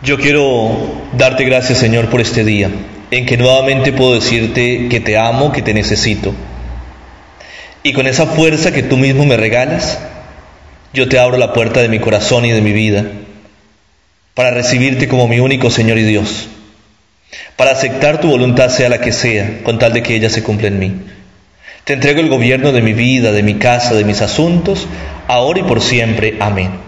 Yo quiero darte gracias, Señor, por este día, en que nuevamente puedo decirte que te amo, que te necesito. Y con esa fuerza que tú mismo me regalas, yo te abro la puerta de mi corazón y de mi vida, para recibirte como mi único Señor y Dios, para aceptar tu voluntad sea la que sea, con tal de que ella se cumpla en mí. Te entrego el gobierno de mi vida, de mi casa, de mis asuntos, ahora y por siempre. Amén.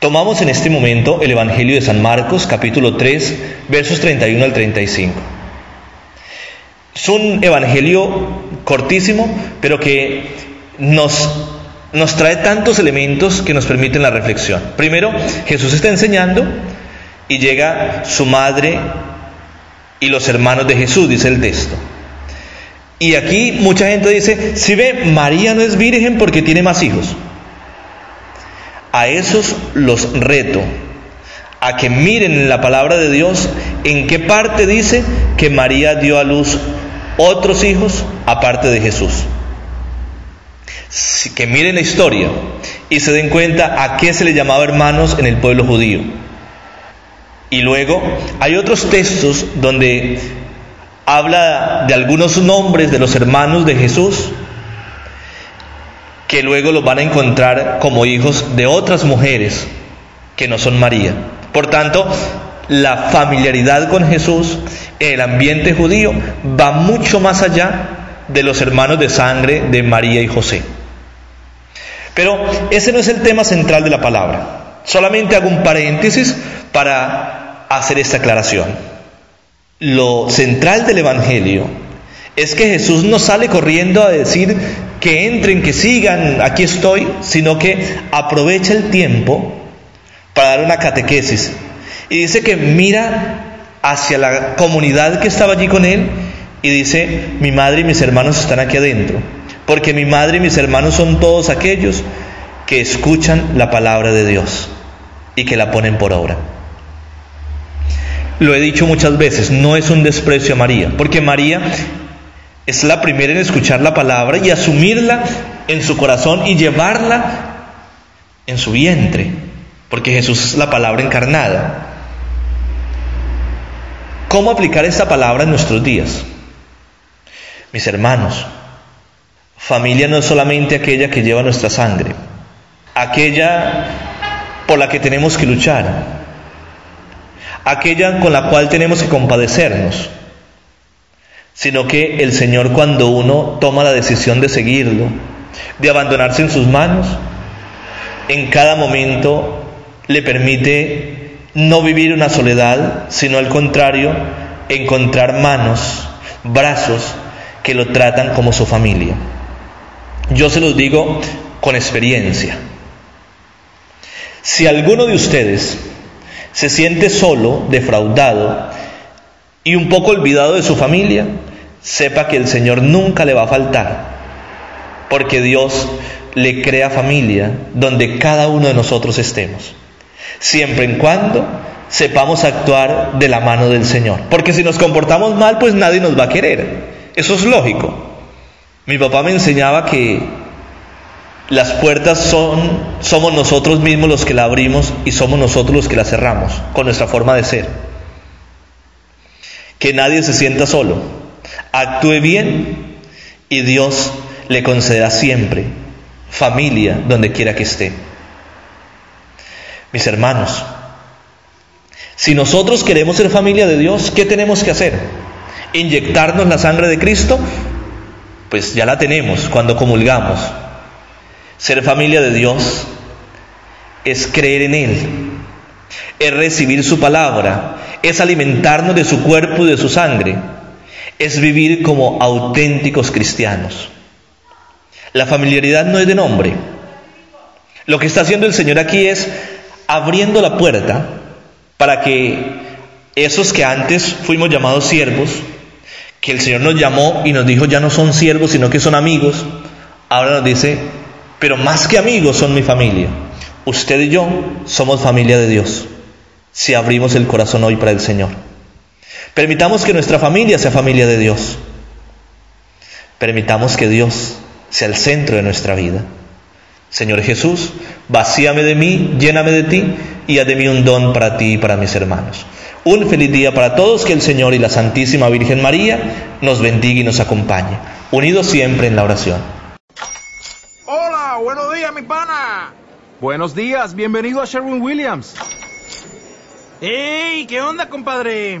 Tomamos en este momento el Evangelio de San Marcos, capítulo 3, versos 31 al 35. Es un evangelio cortísimo, pero que nos, nos trae tantos elementos que nos permiten la reflexión. Primero, Jesús está enseñando y llega su madre y los hermanos de Jesús, dice el texto. Y aquí mucha gente dice, si ve, María no es virgen porque tiene más hijos. A esos los reto a que miren en la palabra de Dios en qué parte dice que María dio a luz otros hijos aparte de Jesús. Que miren la historia y se den cuenta a qué se le llamaba hermanos en el pueblo judío. Y luego hay otros textos donde habla de algunos nombres de los hermanos de Jesús que luego los van a encontrar como hijos de otras mujeres que no son María. Por tanto, la familiaridad con Jesús en el ambiente judío va mucho más allá de los hermanos de sangre de María y José. Pero ese no es el tema central de la palabra. Solamente hago un paréntesis para hacer esta aclaración. Lo central del Evangelio es que Jesús no sale corriendo a decir que entren, que sigan, aquí estoy, sino que aprovecha el tiempo para dar una catequesis. Y dice que mira hacia la comunidad que estaba allí con él y dice, mi madre y mis hermanos están aquí adentro, porque mi madre y mis hermanos son todos aquellos que escuchan la palabra de Dios y que la ponen por obra. Lo he dicho muchas veces, no es un desprecio a María, porque María es la primera en escuchar la palabra y asumirla en su corazón y llevarla en su vientre, porque Jesús es la palabra encarnada. ¿Cómo aplicar esta palabra en nuestros días? Mis hermanos, familia no es solamente aquella que lleva nuestra sangre, aquella por la que tenemos que luchar, aquella con la cual tenemos que compadecernos sino que el Señor cuando uno toma la decisión de seguirlo, de abandonarse en sus manos, en cada momento le permite no vivir una soledad, sino al contrario, encontrar manos, brazos que lo tratan como su familia. Yo se los digo con experiencia. Si alguno de ustedes se siente solo, defraudado y un poco olvidado de su familia, sepa que el Señor nunca le va a faltar, porque Dios le crea familia donde cada uno de nosotros estemos, siempre en cuando sepamos actuar de la mano del Señor, porque si nos comportamos mal, pues nadie nos va a querer, eso es lógico. Mi papá me enseñaba que las puertas son, somos nosotros mismos los que la abrimos y somos nosotros los que la cerramos, con nuestra forma de ser. Que nadie se sienta solo, actúe bien y Dios le concederá siempre familia donde quiera que esté. Mis hermanos, si nosotros queremos ser familia de Dios, ¿qué tenemos que hacer? ¿Inyectarnos la sangre de Cristo? Pues ya la tenemos cuando comulgamos. Ser familia de Dios es creer en Él, es recibir su palabra, es alimentarnos de su cuerpo y de su sangre es vivir como auténticos cristianos. La familiaridad no es de nombre. Lo que está haciendo el Señor aquí es abriendo la puerta para que esos que antes fuimos llamados siervos, que el Señor nos llamó y nos dijo ya no son siervos, sino que son amigos, ahora nos dice, pero más que amigos son mi familia. Usted y yo somos familia de Dios, si abrimos el corazón hoy para el Señor. Permitamos que nuestra familia sea familia de Dios. Permitamos que Dios sea el centro de nuestra vida. Señor Jesús, vacíame de mí, lléname de ti y haz de mí un don para ti y para mis hermanos. Un feliz día para todos, que el Señor y la Santísima Virgen María nos bendiga y nos acompañe, unidos siempre en la oración. Hola, buenos días, mi pana. Buenos días, bienvenido a Sherwin Williams. ¡Ey! ¿Qué onda, compadre?